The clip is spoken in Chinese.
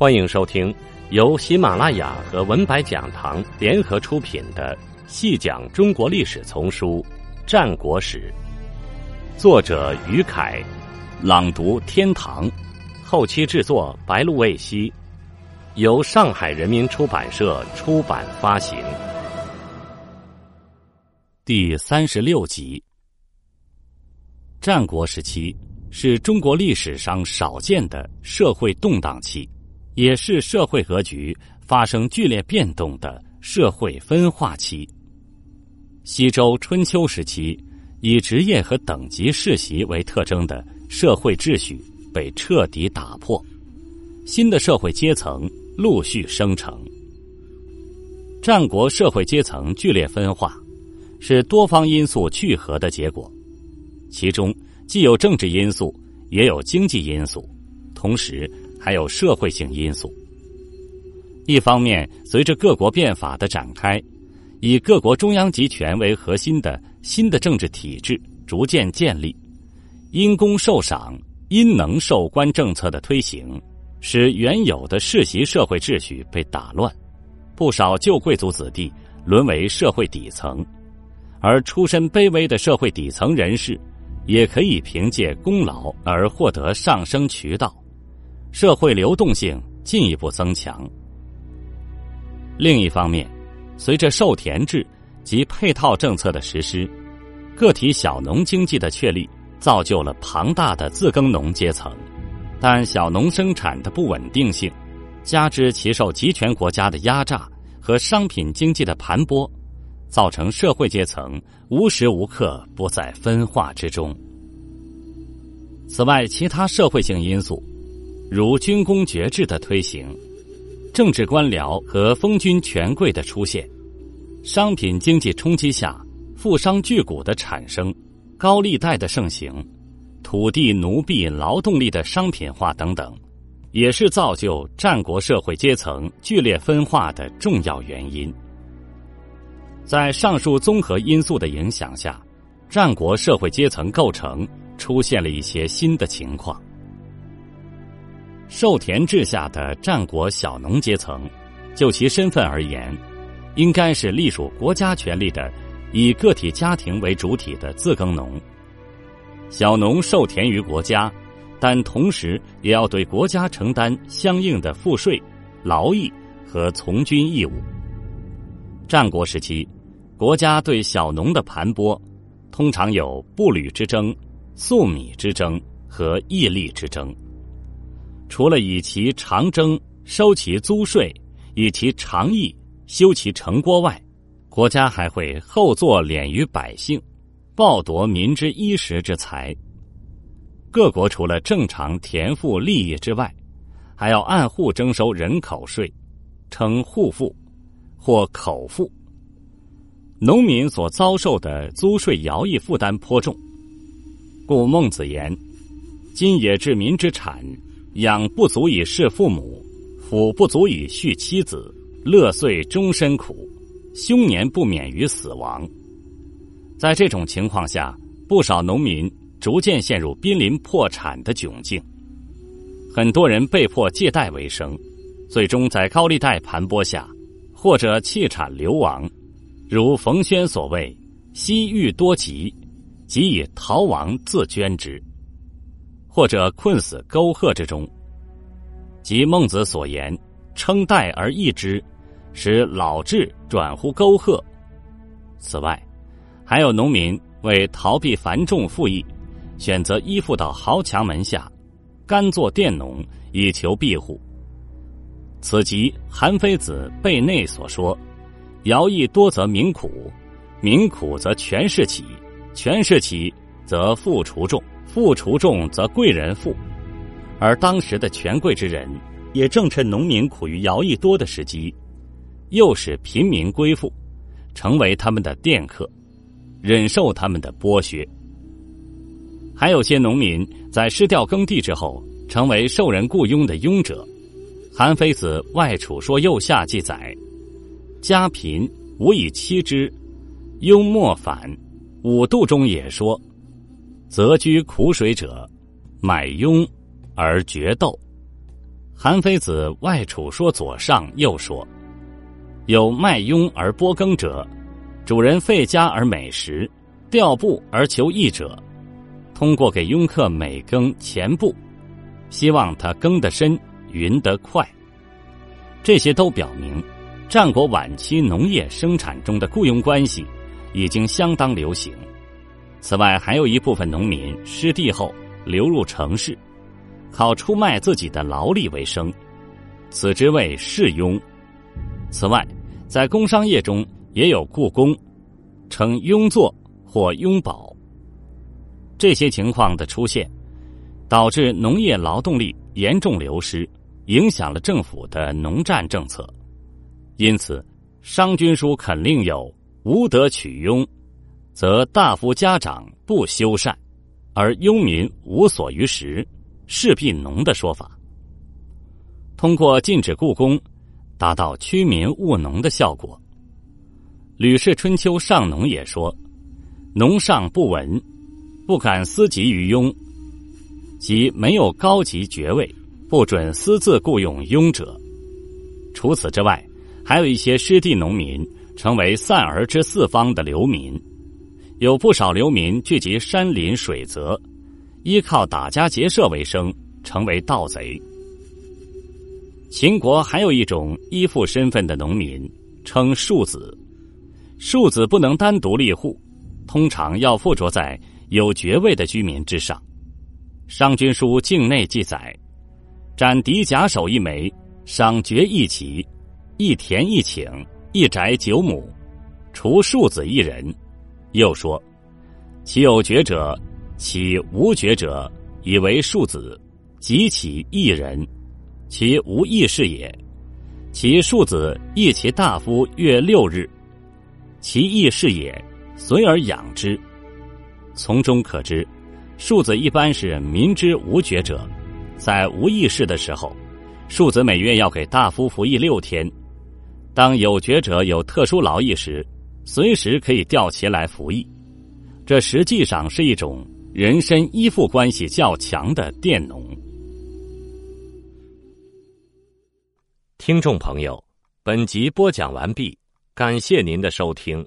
欢迎收听由喜马拉雅和文白讲堂联合出品的《细讲中国历史丛书·战国史》，作者于凯，朗读天堂，后期制作白露未晞，由上海人民出版社出版发行。第三十六集，战国时期是中国历史上少见的社会动荡期。也是社会格局发生剧烈变动的社会分化期。西周春秋时期，以职业和等级世袭为特征的社会秩序被彻底打破，新的社会阶层陆续生成。战国社会阶层剧烈分化，是多方因素聚合的结果，其中既有政治因素，也有经济因素，同时。还有社会性因素。一方面，随着各国变法的展开，以各国中央集权为核心的新的政治体制逐渐建立；因公受赏、因能受官政策的推行，使原有的世袭社会秩序被打乱，不少旧贵族子弟沦为社会底层，而出身卑微的社会底层人士，也可以凭借功劳而获得上升渠道。社会流动性进一步增强。另一方面，随着授田制及配套政策的实施，个体小农经济的确立，造就了庞大的自耕农阶层。但小农生产的不稳定性，加之其受集权国家的压榨和商品经济的盘剥，造成社会阶层无时无刻不在分化之中。此外，其他社会性因素。如军功爵制的推行，政治官僚和封君权贵的出现，商品经济冲击下富商巨贾的产生，高利贷的盛行，土地奴婢劳动力的商品化等等，也是造就战国社会阶层剧烈分化的重要原因。在上述综合因素的影响下，战国社会阶层构成出现了一些新的情况。授田制下的战国小农阶层，就其身份而言，应该是隶属国家权力的以个体家庭为主体的自耕农。小农授田于国家，但同时也要对国家承担相应的赋税、劳役和从军义务。战国时期，国家对小农的盘剥，通常有步履之争、粟米之争和役力之争。除了以其长征收其租税，以其长役修其城郭外，国家还会厚作敛于百姓，暴夺民之衣食之财。各国除了正常田赋利益之外，还要按户征收人口税，称户赋或口赋。农民所遭受的租税徭役负担颇重，故孟子言：“今也治民之产。”养不足以侍父母，抚不足以恤妻子，乐岁终身苦，凶年不免于死亡。在这种情况下，不少农民逐渐陷入濒临破产的窘境，很多人被迫借贷为生，最终在高利贷盘剥下，或者弃产流亡，如冯轩所谓“西域多疾”，即以逃亡自捐之。或者困死沟壑之中，即孟子所言“称代而易之”，使老志转乎沟壑。此外，还有农民为逃避繁重赋役，选择依附到豪强门下，甘做佃农以求庇护。此即韩非子背内所说：“徭役多则民苦，民苦则权势起，权势起则富除众。”富除众则贵人富，而当时的权贵之人也正趁农民苦于徭役多的时机，诱使平民归附，成为他们的佃客，忍受他们的剥削。还有些农民在失掉耕地之后，成为受人雇佣的佣者。韩非子《外储说右下》记载：家贫无以妻之，庸莫反。五度中也说。则居苦水者，买庸而决斗。韩非子外储说左上又说：“有卖庸而播耕者，主人废家而美食，调布而求义者，通过给庸客每耕前布，希望他耕得深，耘得快。这些都表明，战国晚期农业生产中的雇佣关系已经相当流行。此外，还有一部分农民失地后流入城市。”靠出卖自己的劳力为生，此之谓市庸。此外，在工商业中也有雇工，称庸作或庸保。这些情况的出现，导致农业劳动力严重流失，影响了政府的农战政策。因此，商君书肯定有“无德取庸，则大夫家长不修缮，而庸民无所于食。”势必农的说法，通过禁止雇工，达到驱民务农的效果。《吕氏春秋上农》也说：“农上不闻，不敢私籍于庸，即没有高级爵位，不准私自雇佣庸者。”除此之外，还有一些失地农民成为散而之四方的流民，有不少流民聚集山林水泽。依靠打家劫舍为生，成为盗贼。秦国还有一种依附身份的农民，称庶子。庶子不能单独立户，通常要附着在有爵位的居民之上。《商君书·境内》记载：“斩敌甲首一枚，赏爵一旗，一田一顷，一宅九亩，除庶子一人。”又说：“其有爵者。”其无爵者，以为庶子；及其一人，其无义事也。其庶子义其大夫月六日，其义事也，随而养之。从中可知，庶子一般是民之无爵者，在无义事的时候，庶子每月要给大夫服役六天；当有爵者有特殊劳役时，随时可以调其来服役。这实际上是一种。人身依附关系较强的佃农。听众朋友，本集播讲完毕，感谢您的收听。